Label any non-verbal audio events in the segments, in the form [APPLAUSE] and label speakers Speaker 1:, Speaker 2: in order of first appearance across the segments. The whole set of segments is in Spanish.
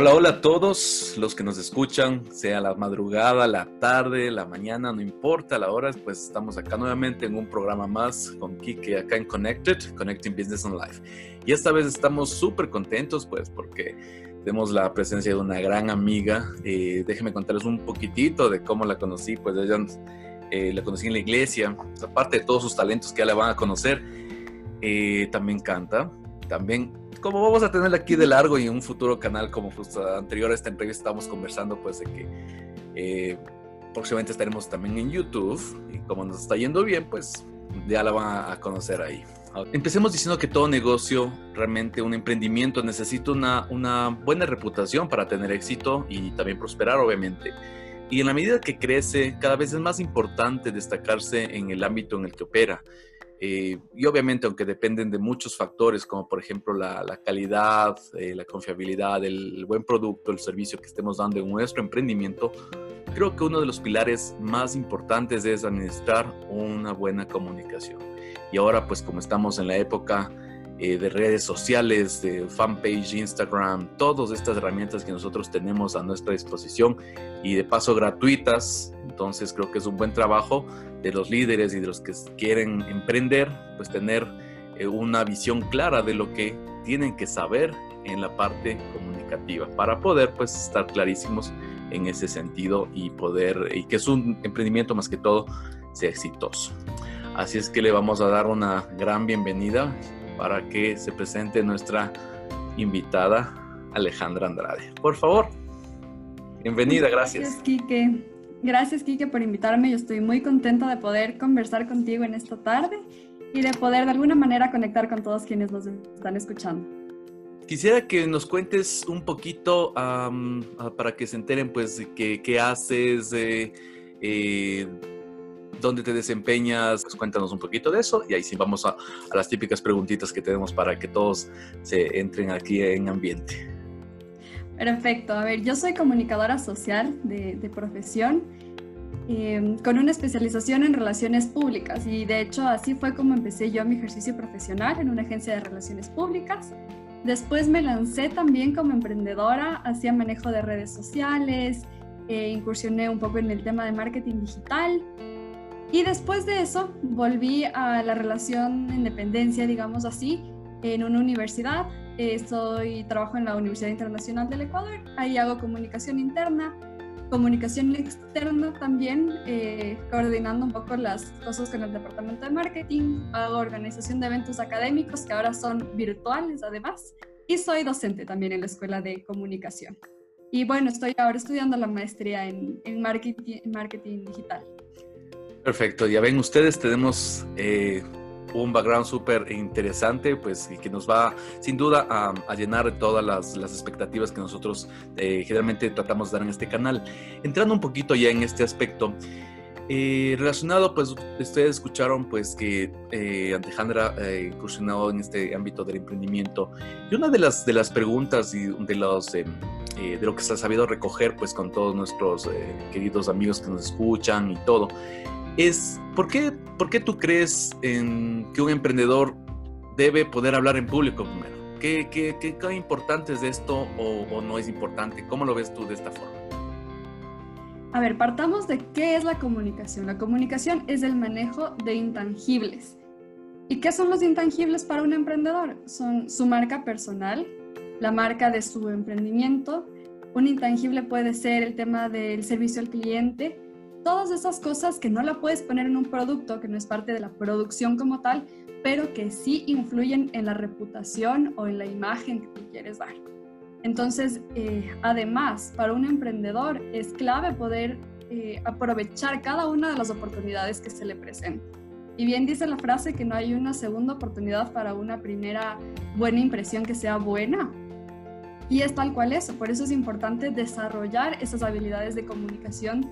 Speaker 1: Hola, hola a todos los que nos escuchan, sea la madrugada, la tarde, la mañana, no importa la hora, pues estamos acá nuevamente en un programa más con Kike acá en Connected, Connecting Business and Life. Y esta vez estamos súper contentos pues porque tenemos la presencia de una gran amiga. Eh, déjenme contarles un poquitito de cómo la conocí, pues ella eh, la conocí en la iglesia, aparte de todos sus talentos que ya la van a conocer, eh, también canta, también como vamos a tener aquí de largo y en un futuro canal como justo anterior a esta entrevista estábamos conversando pues de que eh, próximamente estaremos también en YouTube y como nos está yendo bien pues ya la van a conocer ahí. Empecemos diciendo que todo negocio, realmente un emprendimiento necesita una buena reputación para tener éxito y también prosperar obviamente. Y en la medida que crece, cada vez es más importante destacarse en el ámbito en el que opera. Eh, y obviamente, aunque dependen de muchos factores, como por ejemplo la, calidad, eh, la confiabilidad, el, buen producto, el servicio que estemos dando en nuestro emprendimiento, creo que uno de los pilares más importantes es administrar una buena comunicación. Y ahora, pues como estamos en la época eh, de redes sociales, de fanpage, Instagram, todas estas herramientas que nosotros tenemos a nuestra disposición y de paso gratuitas, entonces creo que es un buen trabajo de los líderes y de los que quieren emprender, pues tener eh, una visión clara de lo que tienen que saber en la parte comunicativa para poder pues estar clarísimos en ese sentido y poder y que es un emprendimiento más que todo sea exitoso. Así es que le vamos a dar una gran bienvenida para que se presente nuestra invitada Alejandra Andrade. Por favor, bienvenida, gracias.
Speaker 2: Gracias, Quique. Gracias, Kike, por invitarme. Yo estoy muy contenta de poder conversar contigo en esta tarde y de poder de alguna manera conectar con todos quienes nos están escuchando.
Speaker 1: Quisiera que nos cuentes un poquito para que se enteren, pues, qué, qué haces, eh, dónde te desempeñas. Cuéntanos un poquito de eso y ahí sí vamos a, a las típicas preguntitas que tenemos para que todos se entren aquí en ambiente.
Speaker 2: Perfecto. A ver, yo soy comunicadora social de, profesión, em, con una especialización en relaciones públicas y de hecho así fue como empecé yo mi ejercicio profesional en una agencia de relaciones públicas. Después me lancé también como emprendedora, hacía manejo de redes sociales, eh, incursioné un poco en el tema de marketing digital y después de eso volví a la relación en dependencia, digamos así, en una universidad soy, trabajo en la Universidad Internacional del Ecuador, ahí hago comunicación interna, comunicación externa también, eh, coordinando un poco las cosas con el departamento de marketing, hago organización de eventos académicos que ahora son virtuales además, y soy docente también en la Escuela de Comunicación. Y bueno, estoy ahora estudiando la maestría en, en marketing, marketing digital.
Speaker 1: Perfecto, ya ven ustedes, tenemos eh, un background súper interesante, pues, y que nos va sin duda a, llenar todas las, expectativas que nosotros eh, generalmente tratamos de dar en este canal. Entrando un poquito ya en este aspecto, eh, relacionado, pues, ustedes escucharon, pues, que eh, Alejandra eh, incursionado en este ámbito del emprendimiento. Y una de las, de las preguntas y de los... de lo que se ha sabido recoger pues con todos nuestros queridos amigos que nos escuchan y todo, es ¿por qué, por qué tú crees en que un emprendedor debe poder hablar en público primero? ¿Qué, qué, qué, qué importante es esto o, o, no es importante? ¿Cómo lo ves tú de esta forma?
Speaker 2: A ver, partamos de qué es la comunicación. La comunicación es el manejo de intangibles. ¿Y qué son los intangibles para un emprendedor? Son su marca personal, la marca de su emprendimiento. Un intangible puede ser el tema del servicio al cliente, todas esas cosas que no la puedes poner en un producto, que no es parte de la producción como tal, pero que sí influyen en la reputación o en la imagen que tú quieres dar. Entonces, eh, además, para un emprendedor es clave poder eh, aprovechar cada una de las oportunidades que se le presentan. Y bien dice la frase que no hay una segunda oportunidad para una primera buena impresión que sea buena. Y es tal cual eso, por eso es importante desarrollar esas habilidades de comunicación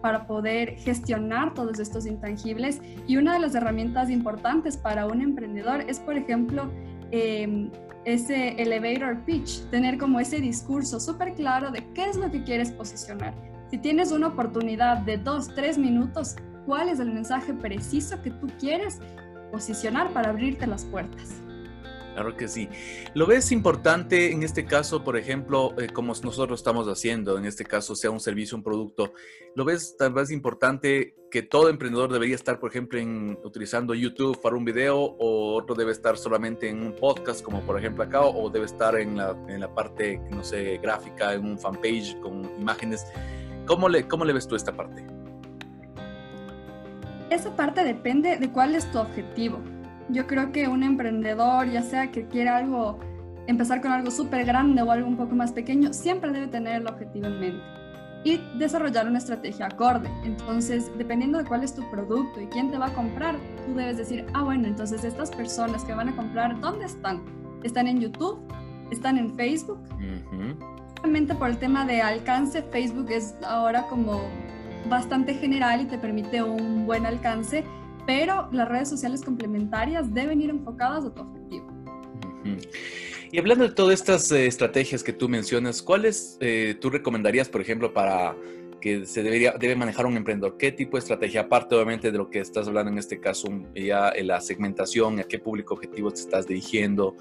Speaker 2: para poder gestionar todos estos intangibles. Y una de las herramientas importantes para un emprendedor es, por ejemplo, em, ese elevator pitch, tener como ese discurso súper claro de qué es lo que quieres posicionar. Si tienes una oportunidad de dos, tres minutos, ¿cuál es el mensaje preciso que tú quieres posicionar para abrirte las puertas?
Speaker 1: Claro que sí. ¿Lo ves importante en este caso, por ejemplo, eh, como nosotros estamos haciendo, en este caso sea un servicio, un producto, ¿lo ves tal vez importante que todo emprendedor debería estar, por ejemplo, en, utilizando YouTube para un video o otro debe estar solamente en un podcast, como por ejemplo acá, o debe estar en la, en la parte, no sé, gráfica, en un fanpage con imágenes? ¿Cómo le, ¿Cómo le ves tú esta parte?
Speaker 2: Esa parte depende de cuál es tu objetivo yo creo que un emprendedor, ya sea que quiera algo, empezar con algo súper grande o algo un poco más pequeño, siempre debe tener el objetivo en mente y desarrollar una estrategia acorde. Entonces, dependiendo de cuál es tu producto y quién te va a comprar, tú debes decir, ah, bueno, entonces estas personas que van a comprar, ¿dónde están? ¿Están en YouTube? ¿Están en Facebook? Realmente por el tema de alcance, Facebook es ahora como bastante general y te permite un buen alcance pero las redes sociales complementarias deben ir enfocadas a tu objetivo.
Speaker 1: Y hablando de todas estas eh, estrategias que tú mencionas, ¿cuáles eh, tú recomendarías, por ejemplo, para que se debería, debe manejar un emprendedor? ¿Qué tipo de estrategia, aparte obviamente de lo que estás hablando en este caso, ya la segmentación, a qué público objetivo te estás dirigiendo?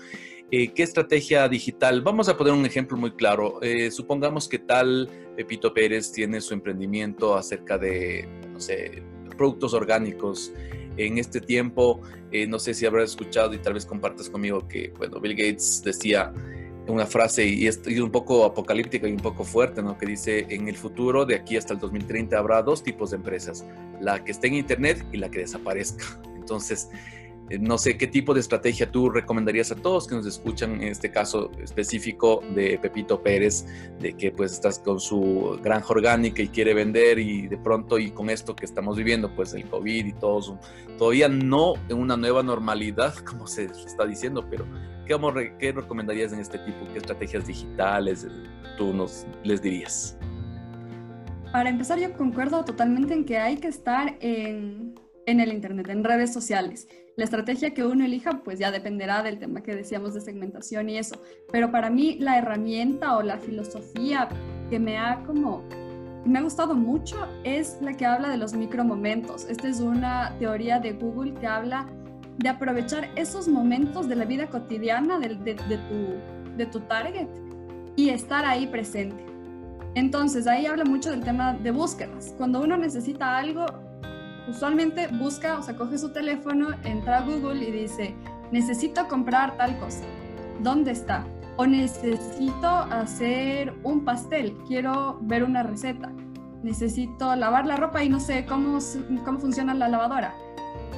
Speaker 1: Eh, ¿Qué estrategia digital? Vamos a poner un ejemplo muy claro. supongamos que tal Pepito Pérez tiene su emprendimiento acerca de, no sé, productos orgánicos. En este tiempo, eh, no sé si habrás escuchado y tal vez compartas conmigo que, bueno, Bill Gates decía una frase y es, un poco apocalíptica y un poco fuerte, ¿no? Que dice, en el futuro, de aquí hasta el 2030, habrá dos tipos de empresas, la que esté en Internet y la que desaparezca. [LAUGHS] Entonces, no sé qué tipo de estrategia tú recomendarías a todos que nos escuchan, en este caso específico de Pepito Pérez, de que pues estás con su granja orgánica y quiere vender y de pronto y con esto que estamos viviendo, pues el COVID y todo, todavía no en una nueva normalidad, [LAUGHS] como se está diciendo, pero ¿qué, qué recomendarías en este tipo? ¿Qué estrategias digitales eh, tú nos les dirías?
Speaker 2: Para empezar, yo concuerdo totalmente en que hay que estar en, en el Internet, en redes sociales. La estrategia que uno elija, pues ya dependerá del tema que decíamos de segmentación y eso. Pero para mí la herramienta o la filosofía que me ha como me ha gustado mucho es la que habla de los micromomentos. Esta es una teoría de Google que habla de aprovechar esos momentos de la vida cotidiana de, de, tu, de tu target y estar ahí presente. Entonces, ahí habla mucho del tema de búsquedas. Cuando uno necesita algo, usualmente busca, o sea, coge su teléfono, entra a Google y dice, necesito comprar tal cosa. ¿Dónde está? O necesito hacer un pastel, quiero ver una receta. Necesito lavar la ropa y no sé cómo, cómo funciona la lavadora.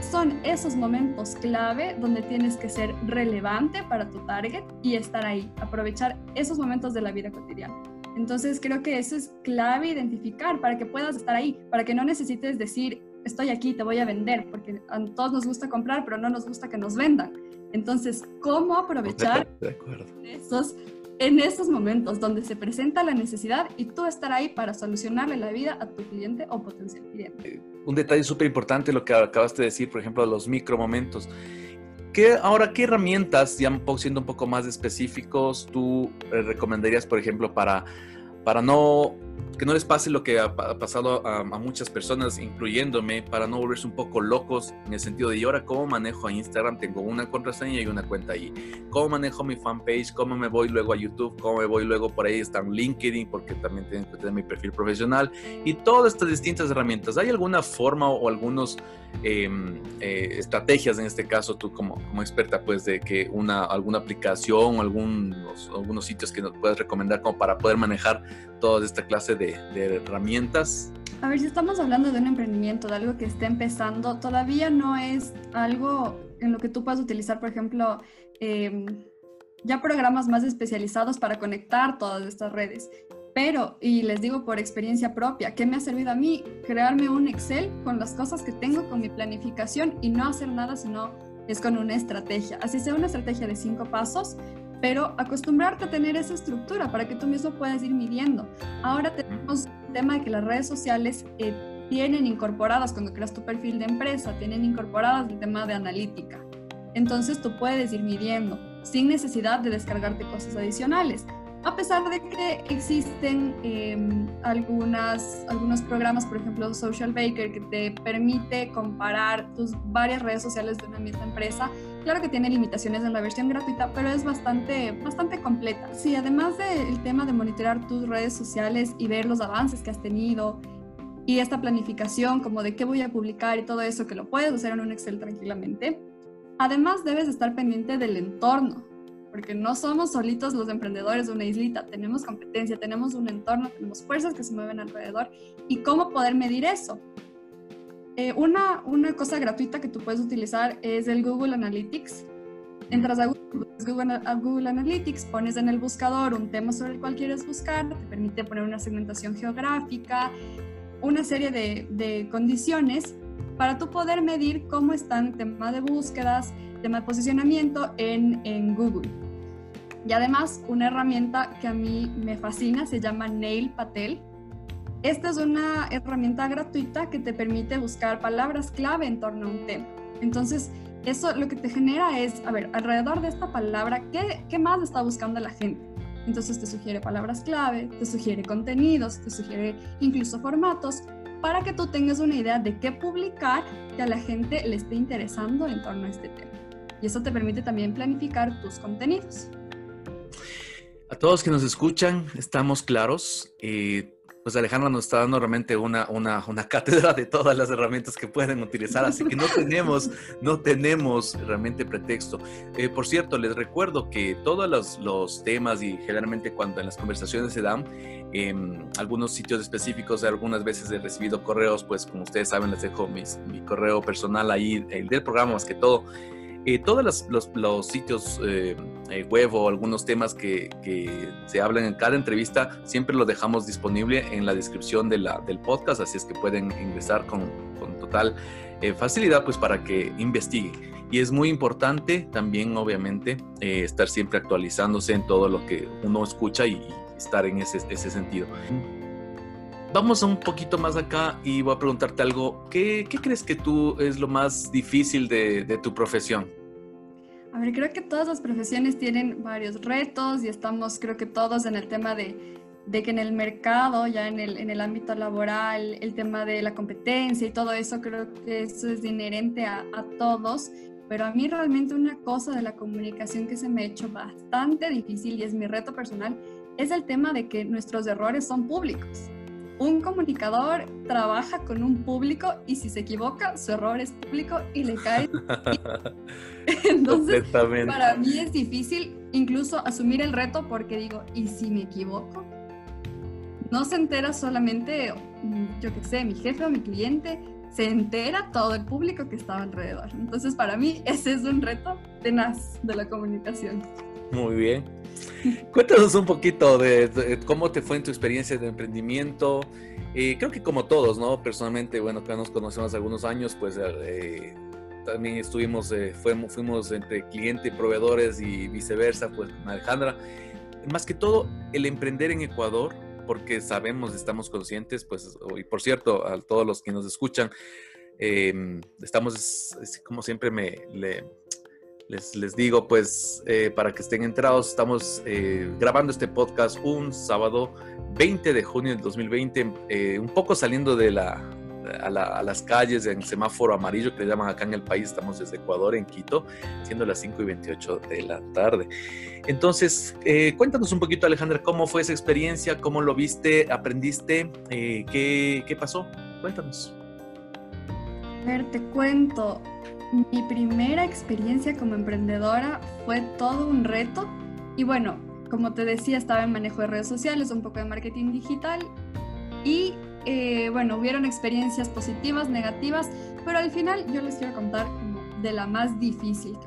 Speaker 2: Son esos momentos clave donde tienes que ser relevante para tu target y estar ahí, aprovechar esos momentos de la vida cotidiana. Entonces creo que eso es clave identificar para que puedas estar ahí, para que no necesites decir, estoy aquí, te voy a vender, porque a todos nos gusta comprar, pero no nos gusta que nos vendan. Entonces, ¿cómo aprovechar Esos, en esos momentos donde se presenta la necesidad y tú estar ahí para solucionarle la vida a tu cliente o potencial cliente?
Speaker 1: Eh, un detalle súper importante lo que acabaste de decir, por ejemplo, los micromomentos. ¿Qué, ahora, ¿qué herramientas, ya siendo un poco más específicos, tú eh, recomendarías, por ejemplo, para, para no que no les pase lo que ha, pasado a, muchas personas, incluyéndome, para no volverse un poco locos en el sentido de, ¿y ahora cómo manejo a Instagram? Tengo una contraseña y una cuenta ahí. ¿Cómo manejo mi fanpage? ¿Cómo me voy luego a YouTube? ¿Cómo me voy luego por ahí? Están LinkedIn, porque también tengo que tener mi perfil profesional y todas estas distintas herramientas. ¿Hay alguna forma o, algunos em, eh, estrategias en este caso, tú como, como experta, pues de que una, alguna aplicación o algunos, algunos sitios que nos puedas recomendar como para poder manejar toda esta clase de, herramientas?
Speaker 2: A ver, si estamos hablando de un emprendimiento, de algo que está empezando, todavía no es algo en lo que tú puedas utilizar, por ejemplo, em, ya programas más especializados para conectar todas estas redes. Pero, y les digo por experiencia propia, ¿qué me ha servido a mí? Crearme un Excel con las cosas que tengo, con mi planificación y no hacer nada sino es con una estrategia. Así sea una estrategia de cinco pasos, pero acostumbrarte a tener esa estructura para que tú mismo puedas ir midiendo. Ahora tenemos el tema de que las redes sociales eh, tienen incorporadas, cuando creas tu perfil de empresa, tienen incorporadas el tema de analítica. Entonces tú puedes ir midiendo sin necesidad de descargarte cosas adicionales. A pesar de que existen em, algunas, algunos programas, por ejemplo Social Baker, que te permite comparar tus varias redes sociales de una misma empresa Claro que tiene limitaciones en la versión gratuita, pero es bastante, bastante completa. Sí, además del tema de monitorear tus redes sociales y ver los avances que has tenido y esta planificación como de qué voy a publicar y todo eso, que lo puedes hacer en un Excel tranquilamente, además debes estar pendiente del entorno, porque no somos solitos los emprendedores de una islita, tenemos competencia, tenemos un entorno, tenemos fuerzas que se mueven alrededor y cómo poder medir eso. Eh, una, una cosa gratuita que tú puedes utilizar es el Google Analytics. Entras a Google, Analytics, pones en el buscador un tema sobre el cual quieres buscar, te permite poner una segmentación geográfica, una serie de, de condiciones para tú poder medir cómo están el tema de búsquedas, tema de posicionamiento en, en Google. Y además, una herramienta que a mí me fascina se llama Nail Patel. Esta es una herramienta gratuita que te permite buscar palabras clave en torno a un tema. Entonces, eso lo que te genera es, a ver, alrededor de esta palabra, ¿qué, qué más está buscando la gente? Entonces te sugiere palabras clave, te sugiere contenidos, te sugiere incluso formatos para que tú tengas una idea de qué publicar que a la gente le esté interesando en torno a este tema. Y eso te permite también planificar tus contenidos.
Speaker 1: A todos que nos escuchan, estamos claros. Eh, pues Alejandra nos está dando realmente una, una, una, cátedra de todas las herramientas que pueden utilizar, así que no tenemos, no tenemos realmente pretexto. Eh, por cierto, les recuerdo que todos los, los, temas y generalmente cuando en las conversaciones se dan, en algunos sitios específicos, algunas veces he recibido correos, pues como ustedes saben, les dejo mis, mi correo personal ahí, el del programa más que todo. Eh, todos los, los, sitios eh, eh, web o algunos temas que, se hablan en cada entrevista, siempre lo dejamos disponible en la descripción del podcast, así es que pueden ingresar con, con total facilidad pues para que investiguen. Y es muy importante también, obviamente, estar siempre actualizándose en todo lo que uno escucha y, estar en ese, ese sentido. Vamos un poquito más acá y voy a preguntarte algo. ¿Qué, qué crees que tú es lo más difícil de, tu profesión?
Speaker 2: A ver, creo que todas las profesiones tienen varios retos y estamos, creo que todos en el tema de, de que en el mercado, ya en el, en el ámbito laboral, el tema de la competencia y todo eso, creo que eso es inherente a, a todos. Pero a mí realmente una cosa de la comunicación que se me ha hecho bastante difícil y es mi reto personal es el tema de que nuestros errores son públicos un comunicador trabaja con un público y si se equivoca, su error es público y le cae. [LAUGHS] Entonces, para mí es difícil incluso asumir el reto porque digo, ¿y si me equivoco? No se entera solamente, yo qué sé, mi jefe o mi cliente, se entera todo el público que estaba alrededor. Entonces, para mí, ese es un reto tenaz de la comunicación.
Speaker 1: Muy bien. Cuéntanos un poquito de, cómo te fue en tu experiencia de emprendimiento. Eh, creo que como todos, ¿no? Personalmente, bueno, que nos conocemos algunos años, pues eh, también estuvimos, eh, fuimos, fuimos entre cliente y proveedores y viceversa, pues con Alejandra. Más que todo, el emprender en Ecuador, porque sabemos, estamos conscientes, pues, y por cierto, a todos los que nos escuchan, estamos, como siempre me, le, les, digo, pues, eh, para que estén enterados, estamos eh, grabando este podcast un sábado 20 de junio del 2020, eh, un poco saliendo de la, a, las calles en semáforo amarillo que le llaman acá en el país. Estamos desde Ecuador, en Quito, siendo las 5 y 28 de la tarde. Entonces, cuéntanos un poquito, Alejandra, cómo fue esa experiencia, cómo lo viste, aprendiste, qué, qué pasó. Cuéntanos.
Speaker 2: A ver, te cuento. Mi primera experiencia como emprendedora fue todo un reto y bueno, como te decía, estaba en manejo de redes sociales, un poco de marketing digital y eh, bueno, hubieron experiencias positivas, negativas, pero al final yo les quiero contar de la más difícil.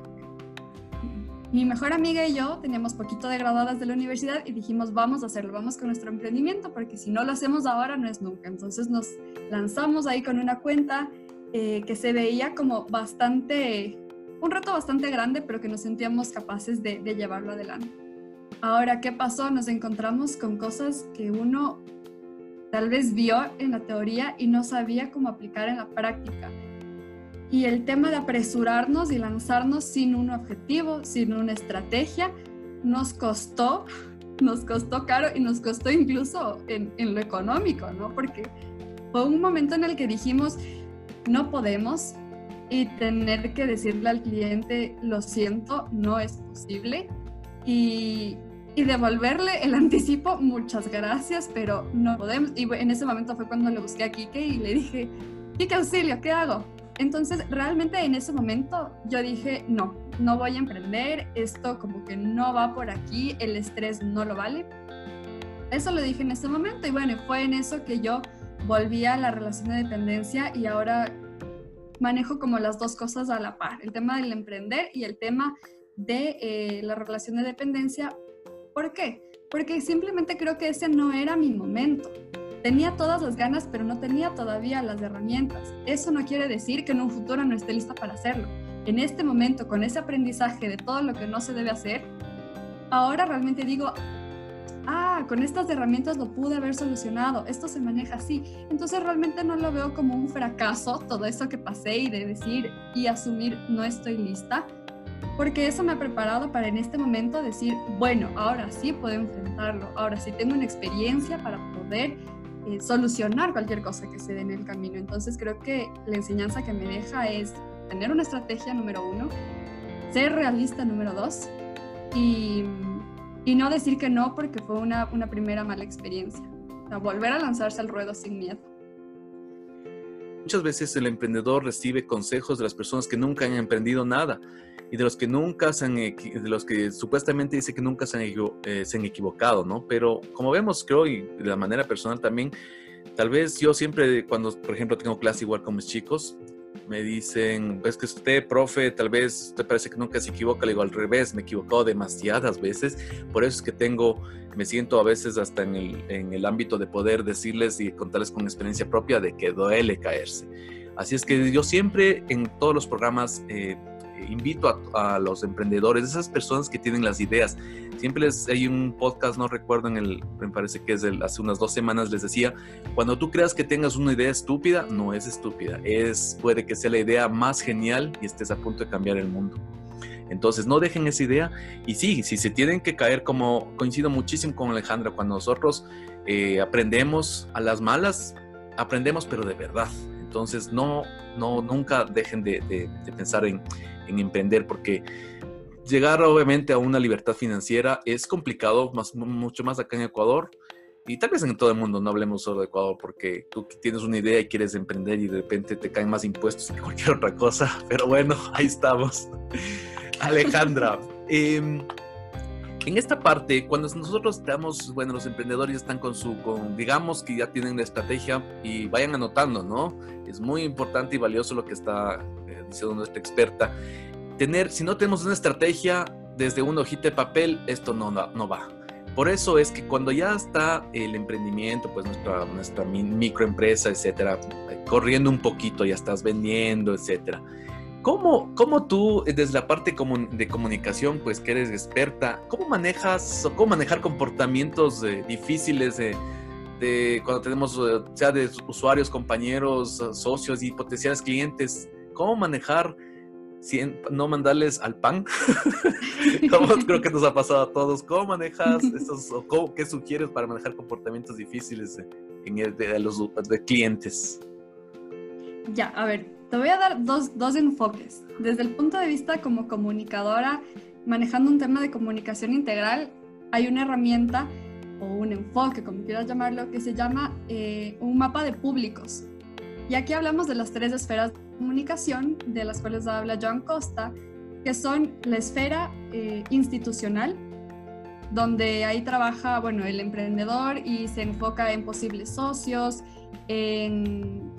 Speaker 2: Mi mejor amiga y yo teníamos poquito de graduadas de la universidad y dijimos, vamos a hacerlo, vamos con nuestro emprendimiento, porque si no lo hacemos ahora no es nunca. Entonces nos lanzamos ahí con una cuenta eh, que se veía como bastante, un reto bastante grande, pero que nos sentíamos capaces de, de llevarlo adelante. Ahora, ¿qué pasó? Nos encontramos con cosas que uno tal vez vio en la teoría y no sabía cómo aplicar en la práctica. Y el tema de apresurarnos y lanzarnos sin un objetivo, sin una estrategia, nos costó, nos costó caro y nos costó incluso en, en lo económico, ¿no? Porque fue un momento en el que dijimos, no podemos, y tener que decirle al cliente, lo siento, no es posible. Y, y devolverle el anticipo, muchas gracias, pero no podemos. Y en ese momento fue cuando le busqué a Kike y le dije, Kike Auxilio, ¿qué hago? Entonces, realmente en ese momento yo dije, no, no voy a emprender, esto como que no va por aquí, el estrés no lo vale. Eso lo dije en ese momento y bueno, fue en eso que yo volví a la relación de dependencia y ahora manejo como las dos cosas a la par, el tema del emprender y el tema de eh, la relación de dependencia. ¿Por qué? Porque simplemente creo que ese no era mi momento. Tenía todas las ganas, pero no tenía todavía las herramientas. Eso no quiere decir que en un futuro no esté lista para hacerlo. En este momento, con ese aprendizaje de todo lo que no se debe hacer, ahora realmente digo, ah, con estas herramientas lo pude haber solucionado, esto se maneja así. Entonces realmente no lo veo como un fracaso, todo eso que pasé y de decir y asumir no estoy lista, porque eso me ha preparado para en este momento decir, bueno, ahora sí puedo enfrentarlo, ahora sí tengo una experiencia para poder eh, solucionar cualquier cosa que se dé en el camino. Entonces creo que la enseñanza que me deja es tener una estrategia número uno, ser realista número dos y, y no decir que no porque fue una, una primera mala experiencia. Volver a lanzarse al ruedo sin miedo.
Speaker 1: Muchas veces el emprendedor recibe consejos de las personas que nunca han emprendido nada y de los que nunca se han, de los que supuestamente dice que nunca se han, eh, se han equivocado, ¿no? Pero como vemos, creo, y de la manera personal también, tal vez yo siempre, cuando, por ejemplo, tengo clase igual con mis chicos, me dicen, es que usted, profe, tal vez usted parece que nunca se equivoca, le digo al revés, me he equivocado demasiadas veces, por eso es que tengo, me siento a veces hasta en el, en el ámbito de poder decirles y contarles con experiencia propia de que duele caerse. Así es que yo siempre en todos los programas eh, invito a, los emprendedores, esas personas que tienen las ideas. Siempre hay un podcast, no recuerdo en el, me parece que es hace unas dos semanas les decía, cuando tú creas que tengas una idea estúpida, no es estúpida, es puede que sea la idea más genial y estés a punto de cambiar el mundo. Entonces, no dejen esa idea. Y sí, si se tienen que caer, como coincido muchísimo con Alejandra, cuando nosotros eh, aprendemos a las malas, aprendemos, pero de verdad. Entonces, no, no, nunca dejen de, de pensar en, en emprender, porque llegar obviamente a una libertad financiera es complicado, más, mucho más acá en Ecuador y tal vez en todo el mundo, no hablemos solo de Ecuador, porque tú tienes una idea y quieres emprender y de repente te caen más impuestos que [LAUGHS] cualquier otra cosa, pero bueno, ahí estamos. [LAUGHS] Alejandra, em, en esta parte, cuando nosotros estamos, bueno, los emprendedores están con su, con, digamos que ya tienen la estrategia y vayan anotando, ¿no? Es muy importante y valioso lo que está diciendo nuestra experta, tener, si no tenemos una estrategia desde un hojita de papel, esto no, no, va. Por eso es que cuando ya está el emprendimiento, pues nuestra, nuestra microempresa, etcétera, corriendo un poquito, ya estás vendiendo, etcétera. ¿Cómo, ¿Cómo, tú, desde la parte de comunicación, pues que eres experta, cómo manejas o cómo manejar comportamientos eh, difíciles de, de, cuando tenemos, eh, sea de usuarios, compañeros, socios y potenciales clientes? cómo manejar sin no mandarles al pan. [LAUGHS] como [LAUGHS] creo que nos ha pasado a todos. ¿Cómo manejas estos, o qué sugieres para manejar comportamientos difíciles en el, de, los de clientes?
Speaker 2: Ya, a ver, te voy a dar dos, dos enfoques. Desde el punto de vista como comunicadora, manejando un tema de comunicación integral, hay una herramienta o un enfoque, como quieras llamarlo, que se llama eh, un mapa de públicos. Y aquí hablamos de las tres esferas comunicación, de las cuales habla John Costa, que son la esfera eh, institucional, donde ahí trabaja, bueno, el emprendedor y se enfoca en posibles socios, en,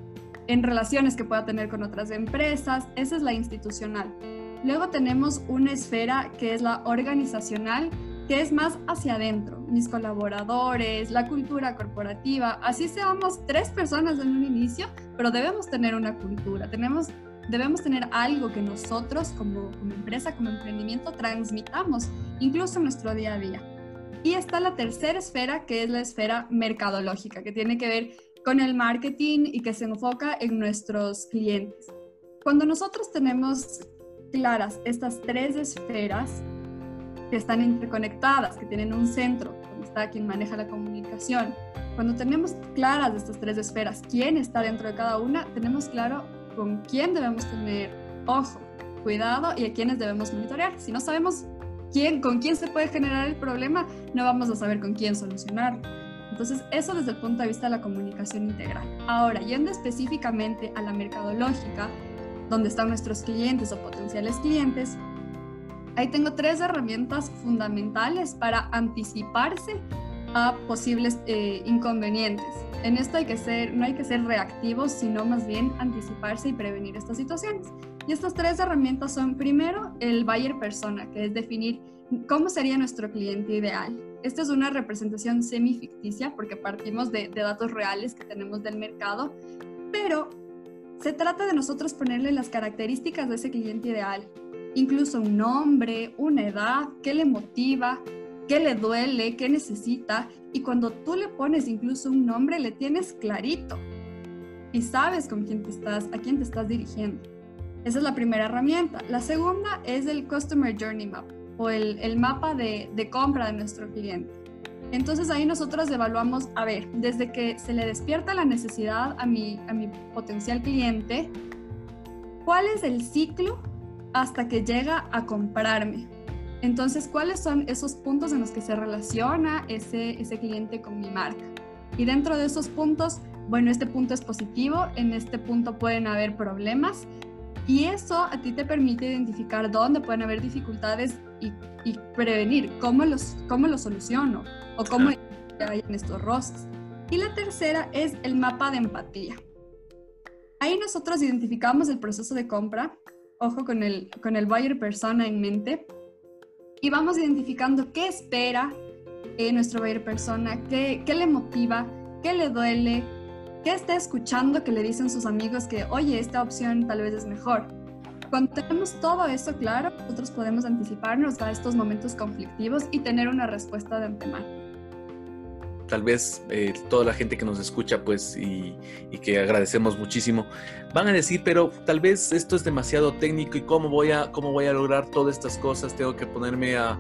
Speaker 2: en relaciones que pueda tener con otras empresas. Esa es la institucional. Luego tenemos una esfera que es la organizacional, que es más hacia adentro, mis colaboradores, la cultura corporativa, así seamos tres personas en un inicio, pero debemos tener una cultura, tenemos, debemos tener algo que nosotros como, como empresa, como emprendimiento transmitamos, incluso en nuestro día a día. Y está la tercera esfera, que es la esfera mercadológica, que tiene que ver con el marketing y que se enfoca en nuestros clientes. Cuando nosotros tenemos claras estas tres esferas, que están interconectadas, que tienen un centro, donde está quien maneja la comunicación. Cuando tenemos claras estas tres esferas, quién está dentro de cada una, tenemos claro con quién debemos tener ojo, cuidado y a quiénes debemos monitorear. Si no sabemos quién, con quién se puede generar el problema, no vamos a saber con quién solucionarlo. Entonces, eso desde el punto de vista de la comunicación integral. Ahora, yendo específicamente a la mercadológica, donde están nuestros clientes o potenciales clientes, ahí tengo tres herramientas fundamentales para anticiparse a posibles eh, inconvenientes. En esto no hay que ser reactivos, sino más bien anticiparse y prevenir estas situaciones. Y estas tres herramientas son, primero, el buyer persona, que es definir cómo sería nuestro cliente ideal. Esta es una representación semi-ficticia porque partimos de, datos reales que tenemos del mercado, pero se trata de nosotros ponerle las características de ese cliente ideal, incluso un nombre, una edad, qué le motiva, qué le duele, qué necesita. Y cuando tú le pones incluso un nombre, le tienes clarito y sabes con quién te estás, a quién te estás dirigiendo. Esa es la primera herramienta. La segunda es el Customer Journey Map o el, mapa de, de compra de nuestro cliente. Entonces ahí nosotros evaluamos, a ver, desde que se le despierta la necesidad a mi, a mi potencial cliente, ¿cuál es el ciclo hasta que llega a comprarme? Entonces, ¿cuáles son esos puntos en los que se relaciona ese, ese cliente con mi marca? Y dentro de esos puntos, bueno, este punto es positivo, en este punto pueden haber problemas y eso a ti te permite identificar dónde pueden haber dificultades y, y prevenir cómo los, cómo los soluciono o cómo hay en estos roces. Y la tercera es el mapa de empatía. Ahí nosotros identificamos el proceso de compra, ojo con el, con el buyer persona en mente, y vamos identificando qué espera eh, nuestro buyer persona, qué, qué le motiva, qué le duele, qué está escuchando que le dicen sus amigos que, oye, esta opción tal vez es mejor. Cuando tenemos todo eso claro, nosotros podemos anticiparnos a estos momentos conflictivos y tener una respuesta de antemano
Speaker 1: tal vez eh, toda la gente que nos escucha, pues, y, que agradecemos muchísimo, van a decir, pero tal vez esto es demasiado técnico y cómo voy a, cómo voy a lograr todas estas cosas, tengo que ponerme a,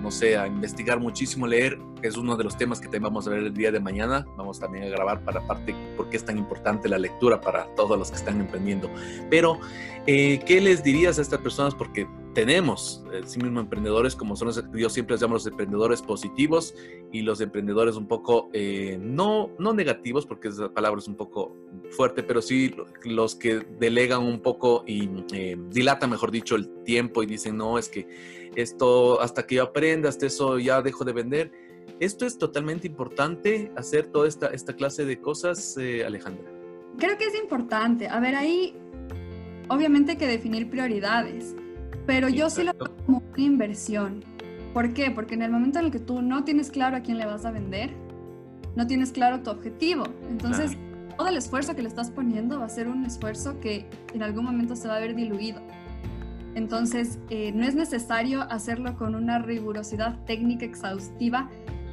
Speaker 1: no sé, a investigar muchísimo, leer, es uno de los temas que también vamos a ver el día de mañana, vamos también a grabar para parte por qué es tan importante la lectura para todos los que están emprendiendo. Pero, eh, ¿qué les dirías a estas personas? Porque tenemos, eh, sí mismo, emprendedores como son los, yo siempre les llamo los emprendedores positivos y los emprendedores un poco, eh, no, no negativos, porque esa palabra es un poco fuerte, pero sí los que delegan un poco y eh, dilatan, mejor dicho, el tiempo y dicen, no, es que esto, hasta que yo aprenda, hasta eso ya dejo de vender. Esto es totalmente importante, hacer toda esta, esta clase de cosas, Alejandra.
Speaker 2: Creo que es importante. A ver, ahí obviamente hay que definir prioridades pero yo sí lo veo como una inversión. ¿Por qué? Porque en el momento en el que tú no tienes claro a quién le vas a vender, no tienes claro tu objetivo. Entonces, todo el esfuerzo que le estás poniendo va a ser un esfuerzo que en algún momento se va a ver diluido. Entonces, eh, no es necesario hacerlo con una rigurosidad técnica exhaustiva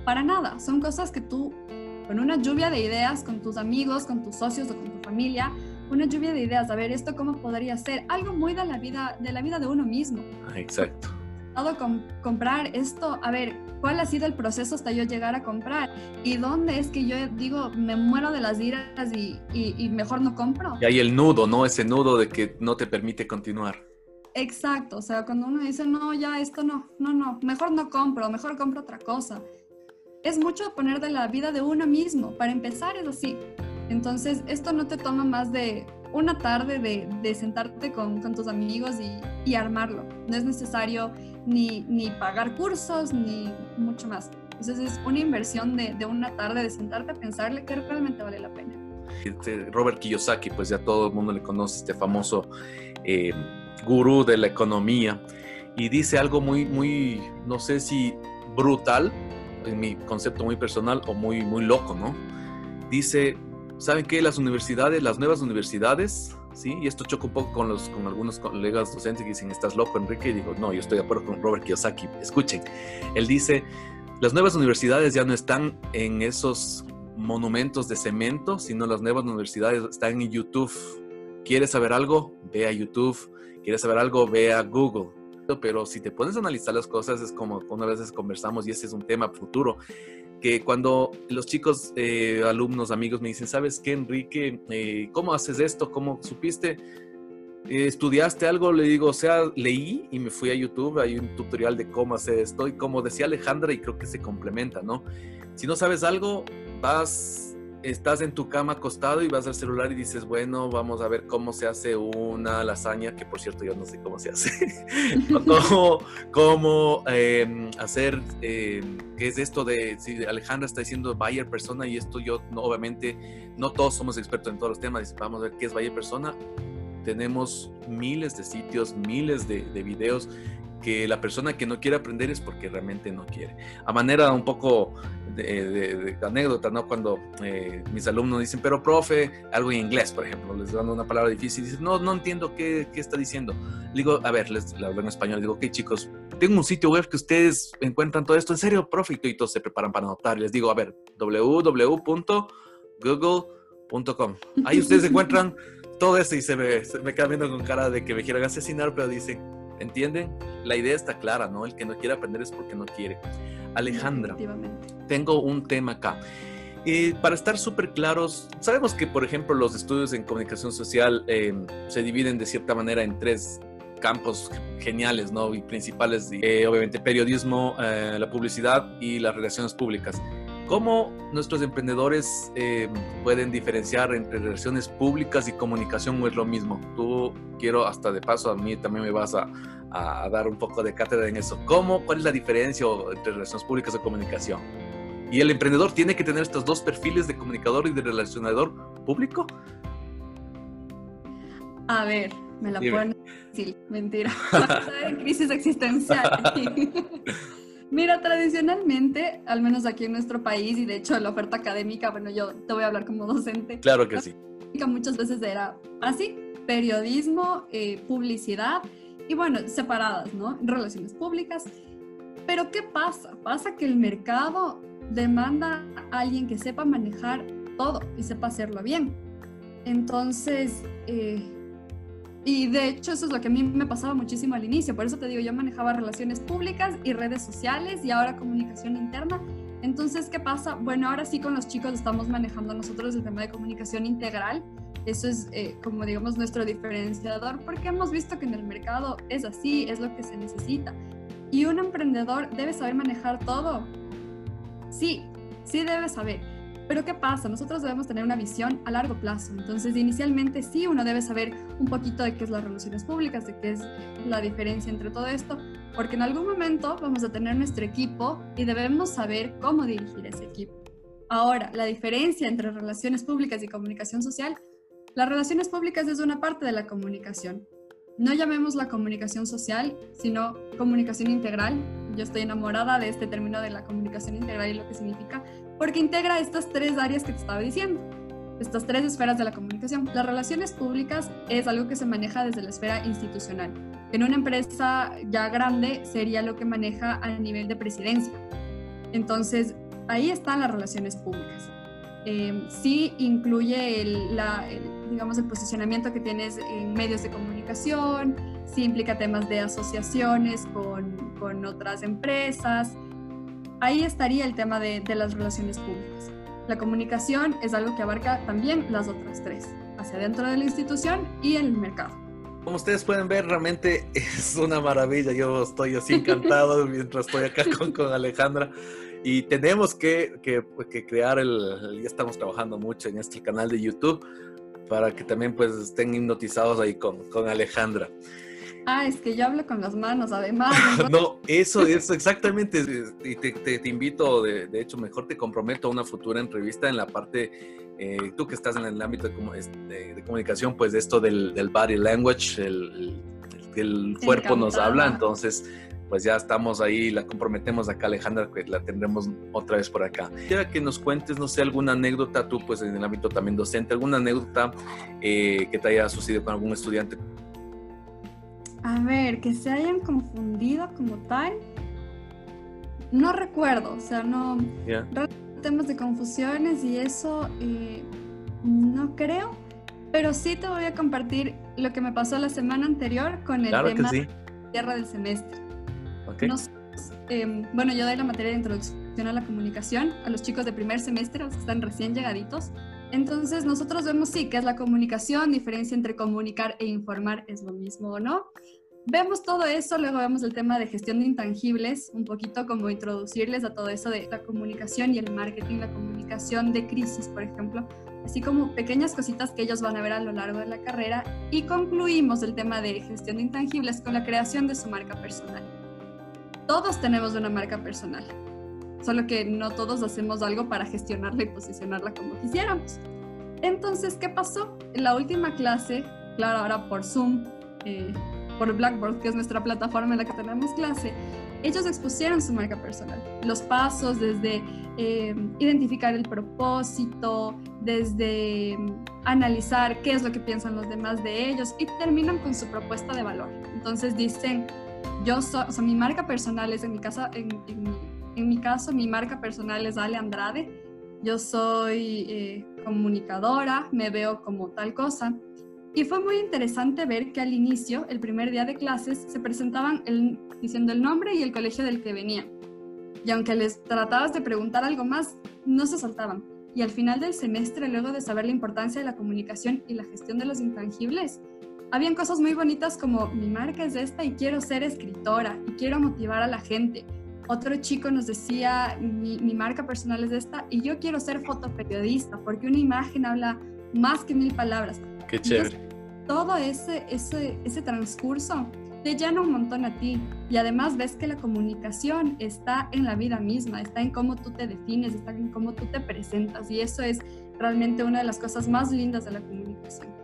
Speaker 2: para nada. Son cosas que tú, con una lluvia de ideas, con tus amigos, con tus socios o con tu familia, una lluvia de ideas, a ver, esto cómo podría ser, algo muy de la vida de, la vida de uno mismo.
Speaker 1: Ah, exacto.
Speaker 2: Todo con comprar esto, a ver, ¿cuál ha sido el proceso hasta yo llegar a comprar? ¿Y dónde es que yo digo, me muero de las iras y, y, mejor no compro?
Speaker 1: Y hay el nudo, ¿no? Ese nudo de que no te permite continuar.
Speaker 2: Exacto, o sea, cuando uno dice, no, ya esto no, no, no, mejor no compro, mejor compro otra cosa. Es mucho poner de la vida de uno mismo. Para empezar es así. Entonces, esto no te toma más de una tarde de, sentarte con, tus amigos y, armarlo. No es necesario ni, pagar cursos ni mucho más. Entonces, es una inversión de, una tarde de sentarte a pensarle que realmente vale la pena.
Speaker 1: Este, Robert Kiyosaki, pues ya todo el mundo le conoce, este famoso eh, gurú de la economía, y dice algo muy, muy, no sé si brutal, en mi concepto muy personal, o muy, muy loco, ¿no? Dice, ¿Saben qué? Las universidades, las nuevas universidades, ¿sí? Y esto choca un poco con, los, con algunos colegas docentes que dicen, ¿estás loco, Enrique? Y digo, no, yo estoy de acuerdo con Robert Kiyosaki. Escuchen, él dice, las nuevas universidades ya no están en esos monumentos de cemento, sino las nuevas universidades están en YouTube. ¿Quieres saber algo? Ve a YouTube. ¿Quieres saber algo? Ve a Google. pero si te pones a analizar las cosas es como una vez conversamos y ese es un tema futuro, que cuando los chicos, eh, alumnos, amigos me dicen, ¿sabes qué, Enrique? Eh, ¿Cómo haces esto? ¿Cómo supiste? Eh, ¿Estudiaste algo? Le digo, o sea, leí y me fui a YouTube, hay un tutorial de cómo hacer esto y como decía Alejandra y creo que se complementa, ¿no? Si no sabes algo, vas estás en tu cama acostado y vas al celular y dices, bueno, vamos a ver cómo se hace una lasaña, que por cierto yo no sé cómo se hace, [LAUGHS] cómo, cómo em, hacer, em, qué es esto de, si Alejandra está diciendo buyer persona y esto yo, no, obviamente, no todos somos expertos en todos los temas, vamos a ver qué es buyer persona. Tenemos miles de sitios, miles de videos que la persona que no quiere aprender es porque realmente no quiere. A manera un poco de, anécdota, ¿no? Cuando eh, mis alumnos dicen, pero profe, algo en inglés, por ejemplo, les dan una palabra difícil y dicen, no, no entiendo qué, qué está diciendo. digo, a ver, les hablo en español, digo, ok chicos, tengo un sitio web que ustedes encuentran todo esto, en serio, profe, y todos se preparan para anotar. Les digo, a ver, www.google.com. Ahí ustedes [LAUGHS] encuentran todo esto y se me, se me queda viendo con cara de que me quieran asesinar, pero dicen, ¿entienden? La idea está clara, ¿no? El que no quiere aprender es porque no quiere. Alejandra, tengo un tema acá. Y para estar súper claros, sabemos que, por ejemplo, los estudios en comunicación social em, se dividen de cierta manera en tres campos geniales, ¿no? Y principales, eh, obviamente, periodismo, eh, la publicidad y las relaciones públicas. ¿Cómo nuestros emprendedores em, pueden diferenciar entre relaciones públicas y comunicación o es lo mismo? Tú quiero, hasta de paso, a mí también me vas a, a, dar un poco de cátedra en eso. ¿Cómo? ¿Cuál es la diferencia entre relaciones públicas y comunicación? ¿Y el emprendedor tiene que tener estos dos perfiles de comunicador y de relacionador público?
Speaker 2: A ver, me la ponen difícil, mentira. [LAUGHS] en crisis existencial. [LAUGHS] [LAUGHS] Mira, tradicionalmente, al menos aquí en nuestro país, y de hecho la oferta académica, bueno, yo te voy a hablar como docente.
Speaker 1: Claro que sí.
Speaker 2: Muchas veces era así, periodismo, eh, publicidad y bueno, separadas, ¿no? Relaciones públicas. Pero ¿qué pasa? Pasa que el mercado demanda a alguien que sepa manejar todo y sepa hacerlo bien. Entonces, eh, y de hecho eso es lo que a mí me pasaba muchísimo al inicio, por eso te digo, yo manejaba relaciones públicas y redes sociales y ahora comunicación interna. Entonces, ¿qué pasa? Bueno, ahora sí con los chicos estamos manejando nosotros el tema de comunicación integral eso es eh, como digamos nuestro diferenciador porque hemos visto que en el mercado es así, es lo que se necesita. Y un emprendedor debe saber manejar todo. Sí, sí debe saber. Pero ¿qué pasa? Nosotros debemos tener una visión a largo plazo. Entonces, inicialmente sí, uno debe saber un poquito de qué es las relaciones públicas, de qué es la diferencia entre todo esto, porque en algún momento vamos a tener nuestro equipo y debemos saber cómo dirigir ese equipo. Ahora, la diferencia entre relaciones públicas y comunicación social las relaciones públicas es una parte de la comunicación. No llamemos la comunicación social, sino comunicación integral. Yo estoy enamorada de este término de la comunicación integral y lo que significa, porque integra estas tres áreas que te estaba diciendo, estas tres esferas de la comunicación. Las relaciones públicas es algo que se maneja desde la esfera institucional. En una empresa ya grande sería lo que maneja a nivel de presidencia. Entonces, ahí están las relaciones públicas. Eh, sí incluye el, la, digamos, el posicionamiento que tienes en medios de comunicación, si implica temas de asociaciones con, con otras empresas. Ahí estaría el tema de, de las relaciones públicas. La comunicación es algo que abarca también las otras tres, hacia dentro de la institución y el mercado.
Speaker 1: Como ustedes pueden ver, realmente es una maravilla. Yo estoy así encantado [LAUGHS] mientras estoy acá con, con Alejandra. Y tenemos que, que, que, crear el, ya estamos trabajando mucho en este canal de YouTube para que también pues estén hipnotizados ahí con, con Alejandra.
Speaker 2: Ah, es que yo hablo con las manos, además. [LAUGHS]
Speaker 1: no, eso, eso exactamente. Y te, te, invito, de, de, hecho, mejor te comprometo a una futura entrevista en la parte, eh, tú que estás en el ámbito de, de, comunicación, pues de esto del, del body language, el, el, el cuerpo nos habla, entonces pues ya estamos ahí, la comprometemos acá Alejandra, que la tendremos otra vez por acá. Quiero que nos cuentes, no sé, alguna anécdota, tú pues en el ámbito también docente, alguna anécdota eh, que te haya sucedido con algún estudiante.
Speaker 2: A ver, que se hayan confundido como tal. No recuerdo, o sea, no... Yeah. Temas de confusiones y eso eh, no creo, pero sí te voy a compartir lo que me pasó la semana anterior con el
Speaker 1: claro
Speaker 2: tema
Speaker 1: que sí
Speaker 2: cierre del semestre. Em, bueno, yo doy la materia de introducción a la comunicación a los chicos de primer semestre, los que están recién llegaditos. Entonces nosotros vemos sí que es la comunicación, diferencia entre comunicar e informar es lo mismo o no. Vemos todo eso, luego vemos el tema de gestión de intangibles, un poquito como introducirles a todo eso de la comunicación y el marketing, la comunicación de crisis, por ejemplo, así como pequeñas cositas que ellos van a ver a lo largo de la carrera y concluimos el tema de gestión de intangibles con la creación de su marca personal. Todos tenemos una marca personal, solo que no todos hacemos algo para gestionarla y posicionarla como quisiéramos. Entonces, ¿qué pasó? En la última clase, claro, ahora por Zoom, eh, por Blackboard, que es nuestra plataforma en la que tenemos clase, ellos expusieron su marca personal, los pasos desde eh, identificar el propósito, desde mm, analizar qué es lo que piensan los demás de ellos y terminan con su propuesta de valor. Entonces dicen, yo soy, o sea, mi marca personal es en mi, casa, en, en, mi caso, mi marca personal es Ale Andrade, yo soy eh, comunicadora, me veo como tal cosa. Y fue muy interesante ver que al inicio, el primer día de clases, se presentaban el, diciendo el nombre y el colegio del que venían. Y aunque les tratabas de preguntar algo más, no se saltaban. Y al final del semestre, luego de saber la importancia de la comunicación y la gestión de los intangibles, habían cosas muy bonitas como mi marca es esta y quiero ser escritora y quiero motivar a la gente. Otro chico nos decía mi, mi marca personal es esta y yo quiero ser fotoperiodista porque una imagen habla más que mil palabras.
Speaker 1: Qué chévere.
Speaker 2: todo ese, ese, ese transcurso te llena un montón a ti y además ves que la comunicación está en la vida misma, está en cómo tú te defines, está en cómo tú te presentas y eso es realmente una de las cosas más lindas de la comunicación.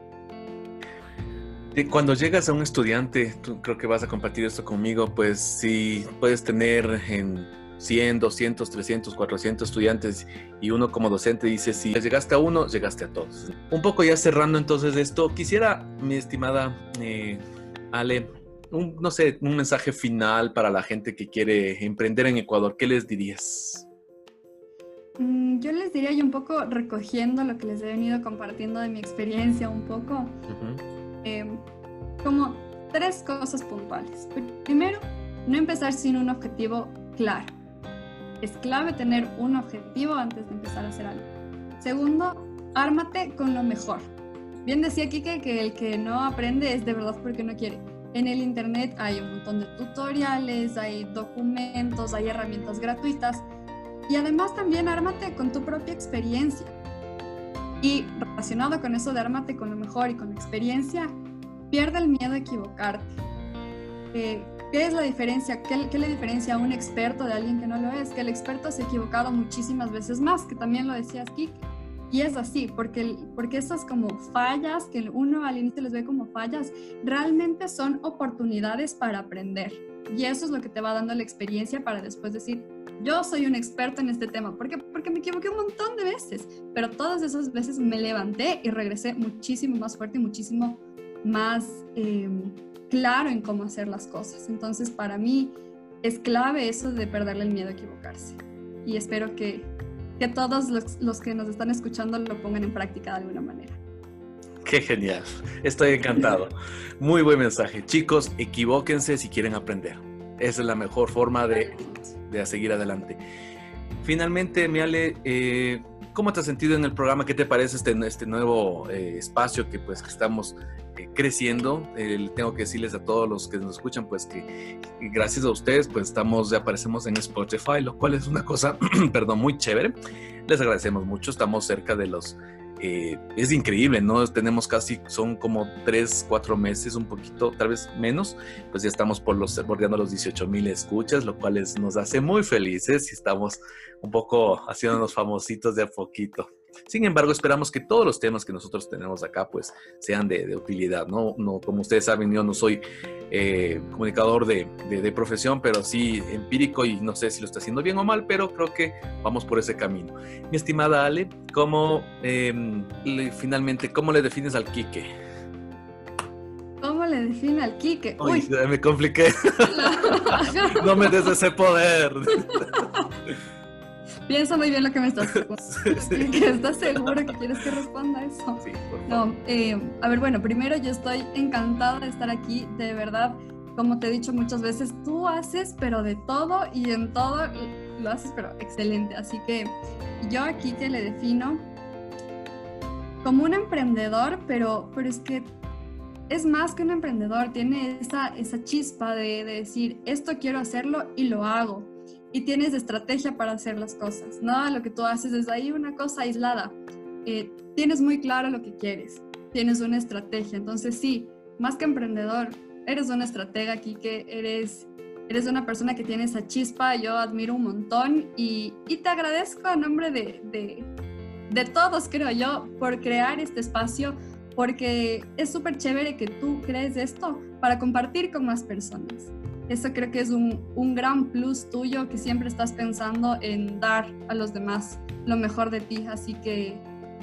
Speaker 1: Cuando llegas a un estudiante, tú creo que vas a compartir esto conmigo, pues si puedes tener en 100, 200, 300, 400 estudiantes y uno como docente dice, si llegaste a uno, llegaste a todos. Un poco ya cerrando entonces esto, quisiera, mi estimada eh, Ale, un, no sé, un mensaje final para la gente que quiere emprender en Ecuador, ¿qué les dirías?
Speaker 2: Mm, yo les diría, y un poco recogiendo lo que les he venido compartiendo de mi experiencia un poco, em, como tres cosas puntuales. Primero, no empezar sin un objetivo claro. Es clave tener un objetivo antes de empezar a hacer algo. Segundo, ármate con lo mejor. Bien decía Kike que el que no aprende es de verdad porque no quiere. En el Internet hay un montón de tutoriales, hay documentos, hay herramientas gratuitas y además también ármate con tu propia experiencia. Y relacionado con eso de ármate con lo mejor y con la experiencia, pierde el miedo a equivocarte. Eh, ¿Qué es la diferencia? ¿Qué, ¿Qué, le diferencia a un experto de alguien que no lo es? Que el experto se ha equivocado muchísimas veces más, que también lo decías, Kik. Y es así, porque, porque esas como fallas, que uno al inicio les ve como fallas, realmente son oportunidades para aprender. Y eso es lo que te va dando la experiencia para después decir, yo soy un experto en este tema. ¿Por qué? Porque me equivoqué un montón de veces, pero todas esas veces me levanté y regresé muchísimo más fuerte y muchísimo más em, claro en cómo hacer las cosas. Entonces, para mí es clave eso de perderle el miedo a equivocarse. Y espero que que todos los, que nos están escuchando lo pongan en práctica de alguna manera. [LAUGHS]
Speaker 1: Qué genial, estoy encantado. Muy buen mensaje. Chicos, equivóquense si quieren aprender. Esa es la mejor forma de, de seguir adelante. Finalmente, Miale, eh, ¿cómo te has sentido en el programa? ¿Qué te parece este, este nuevo eh, espacio que pues estamos eh, creciendo? tengo que decirles a todos los que nos escuchan pues que gracias a ustedes pues estamos, ya aparecemos en Spotify, lo cual es una cosa, [CLEARS THROAT] perdón, muy chévere. Les agradecemos mucho, estamos cerca de los eh, es increíble, ¿no? Tenemos casi, son como tres, cuatro meses, un poquito, tal vez menos, pues ya estamos por los, bordeando los 18 mil escuchas, lo cual nos hace muy felices y estamos un poco haciéndonos famositos de a poquito. Sin embargo, esperamos que todos los temas que nosotros tenemos acá pues sean de, utilidad, ¿no? ¿no? Como ustedes saben, yo no soy eh, comunicador de, de, profesión, pero sí empírico y no sé si lo está haciendo bien o mal, pero creo que vamos por ese camino. Mi estimada Ale, ¿cómo em, finalmente, cómo le defines al Quique?
Speaker 2: ¿Cómo le define al Quique?
Speaker 1: Uy, me compliqué. [LAUGHS] no me des ese poder. [LAUGHS]
Speaker 2: Piensa muy bien lo que me estás [LAUGHS] preguntando. [LAUGHS] ¿Estás seguro que quieres que responda eso?
Speaker 1: Sí,
Speaker 2: No, eh, a ver, bueno, primero yo estoy encantada de estar aquí. De verdad, como te he dicho muchas veces, tú haces pero de todo y en todo lo haces pero excelente. Así que yo aquí que le defino como un emprendedor, pero, pero es que es más que un emprendedor, tiene esa, esa chispa de, de, decir, esto quiero hacerlo y lo hago. Y tienes estrategia para hacer las cosas. No, lo que tú haces es ahí una cosa aislada. Tienes muy claro lo que quieres, tienes una estrategia. Entonces sí, más que emprendedor, eres una estratega aquí, que eres, eres una persona que tiene esa chispa, yo admiro un montón y, y te agradezco a nombre de, de, de todos, creo yo, por crear este espacio porque es súper chévere que tú crees esto para compartir con más personas. Eso creo que es un, un, gran plus tuyo que siempre estás pensando en dar a los demás lo mejor de ti. Así que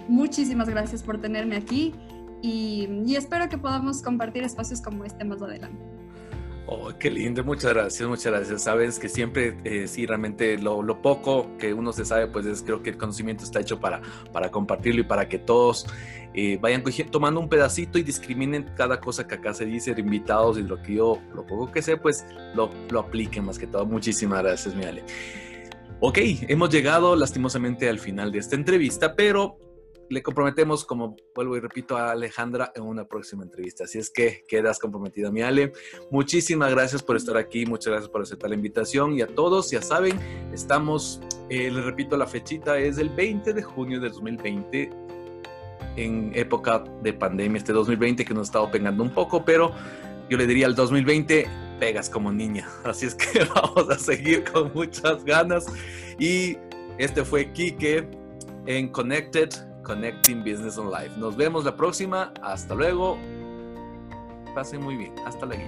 Speaker 2: muchísimas gracias por tenerme aquí y, y espero que podamos compartir espacios como este más adelante.
Speaker 1: Oh, qué lindo, muchas gracias, muchas gracias. Sabes que siempre, eh, sí, realmente lo, lo, poco que uno se sabe, pues es, creo que el conocimiento está hecho para, para compartirlo y para que todos eh, vayan tomando un pedacito y discriminen cada cosa que acá se dice, invitados y lo que yo, lo poco que sé, pues lo, lo apliquen más que todo. Muchísimas gracias, mi Ale. Ok, hemos llegado lastimosamente al final de esta entrevista, pero le comprometemos, como vuelvo y repito, a Alejandra en una próxima entrevista. Así es que quedas comprometida, mi Ale. Muchísimas gracias por estar aquí, muchas gracias por aceptar la invitación y a todos, ya saben, estamos, eh, les repito, la fechita es el 20 de junio de 2020 en época de pandemia, este 2020 que nos ha estado pegando un poco, pero yo le diría al 2020, pegas como niña. [LAUGHS] Así es que [LAUGHS] vamos a seguir con muchas ganas. Y este fue Kike en Connected Connecting Business on Life. Nos vemos la próxima. Hasta luego. Pasen muy bien. Hasta luego.